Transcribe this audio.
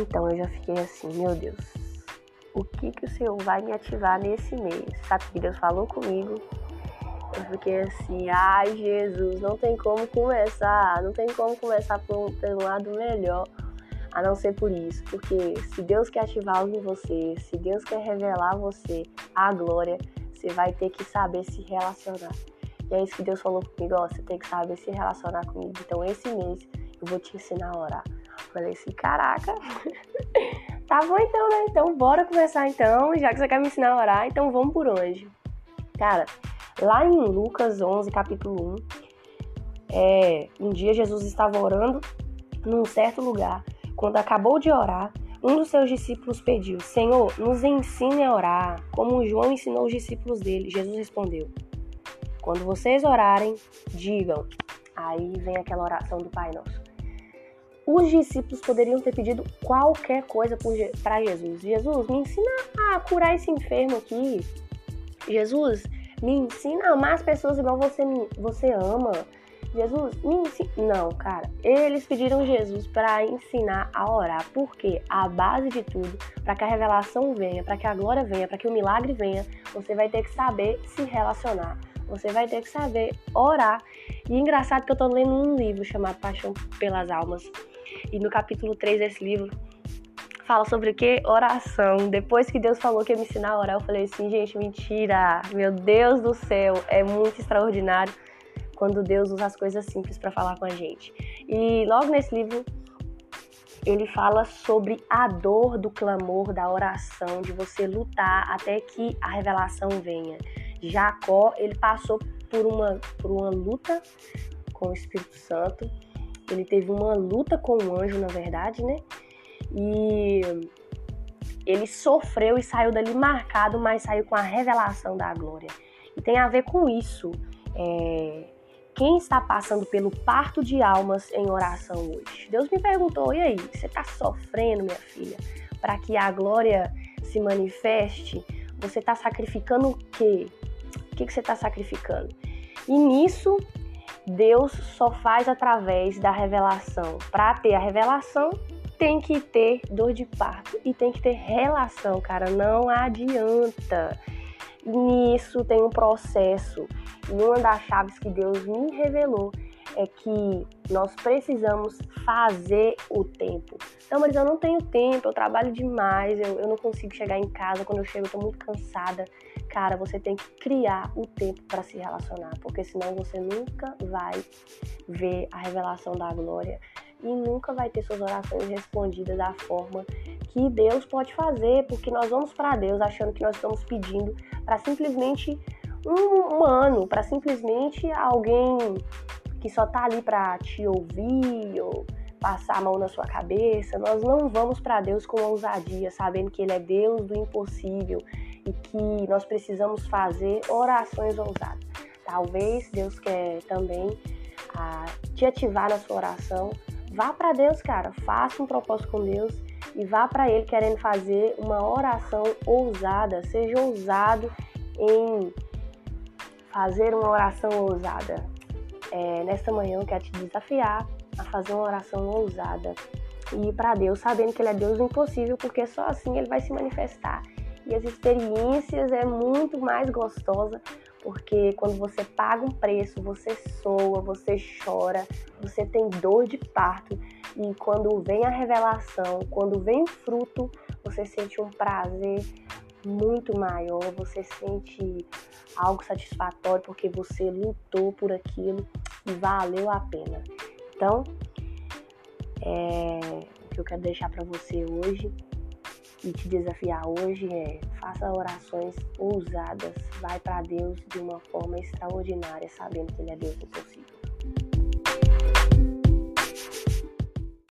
Então eu já fiquei assim, meu Deus, o que que o Senhor vai me ativar nesse mês? Sabe que Deus falou comigo? Eu fiquei assim, ai Jesus, não tem como começar, não tem como começar por por um lado melhor a não ser por isso. Porque se Deus quer ativar algo em você, se Deus quer revelar a você a glória, você vai ter que saber se relacionar. E é isso que Deus falou comigo, ó, você tem que saber se relacionar comigo. Então esse mês eu vou te ensinar a orar. Falei assim, caraca, tá bom então, né? Então bora começar então, já que você quer me ensinar a orar, então vamos por onde. Cara, lá em Lucas 11, capítulo 1, é, um dia Jesus estava orando num certo lugar. Quando acabou de orar, um dos seus discípulos pediu: Senhor, nos ensine a orar, como João ensinou os discípulos dele. Jesus respondeu: Quando vocês orarem, digam. Aí vem aquela oração do Pai Nosso. Os discípulos poderiam ter pedido qualquer coisa para Jesus. Jesus, me ensina a curar esse enfermo aqui. Jesus, me ensina a amar as pessoas igual você, me, você ama. Jesus, me ensina. Não, cara. Eles pediram Jesus para ensinar a orar. Porque a base de tudo, para que a revelação venha, para que a glória venha, para que o milagre venha, você vai ter que saber se relacionar. Você vai ter que saber orar. E engraçado que eu tô lendo um livro chamado Paixão pelas Almas. E no capítulo 3 desse livro fala sobre o que? Oração. Depois que Deus falou que ia me ensinar a orar, eu falei assim, gente, mentira. Meu Deus do céu, é muito extraordinário quando Deus usa as coisas simples para falar com a gente. E logo nesse livro ele fala sobre a dor do clamor, da oração, de você lutar até que a revelação venha. Jacó, ele passou por uma, por uma luta com o Espírito Santo. Ele teve uma luta com o anjo, na verdade, né? E ele sofreu e saiu dali marcado, mas saiu com a revelação da glória. E tem a ver com isso. É, quem está passando pelo parto de almas em oração hoje? Deus me perguntou: e aí, você está sofrendo, minha filha, para que a glória se manifeste? Você está sacrificando o quê? O que, que você está sacrificando? E nisso, Deus só faz através da revelação. Para ter a revelação, tem que ter dor de parto e tem que ter relação, cara. Não adianta. Nisso tem um processo. E uma das chaves que Deus me revelou é que nós precisamos fazer o tempo. Então, mas eu não tenho tempo, eu trabalho demais, eu, eu não consigo chegar em casa, quando eu chego eu tô muito cansada. Cara, você tem que criar o tempo para se relacionar, porque senão você nunca vai ver a revelação da glória e nunca vai ter suas orações respondidas da forma que Deus pode fazer, porque nós vamos para Deus achando que nós estamos pedindo para simplesmente um humano, para simplesmente alguém que só tá ali para te ouvir ou passar a mão na sua cabeça. Nós não vamos para Deus com ousadia, sabendo que Ele é Deus do impossível e que nós precisamos fazer orações ousadas. Talvez Deus quer também ah, te ativar na sua oração. Vá para Deus, cara. Faça um propósito com Deus e vá para Ele querendo fazer uma oração ousada. Seja ousado em fazer uma oração ousada. É, nesta manhã eu quero te desafiar a fazer uma oração ousada e ir para Deus, sabendo que Ele é Deus do impossível, porque só assim Ele vai se manifestar. E as experiências é muito mais gostosa, porque quando você paga um preço, você soa, você chora, você tem dor de parto, e quando vem a revelação, quando vem o fruto, você sente um prazer muito maior, você sente algo satisfatório porque você lutou por aquilo e valeu a pena. Então, é, o que eu quero deixar para você hoje e te desafiar hoje é faça orações ousadas, vai para Deus de uma forma extraordinária, sabendo que Ele é Deus impossível.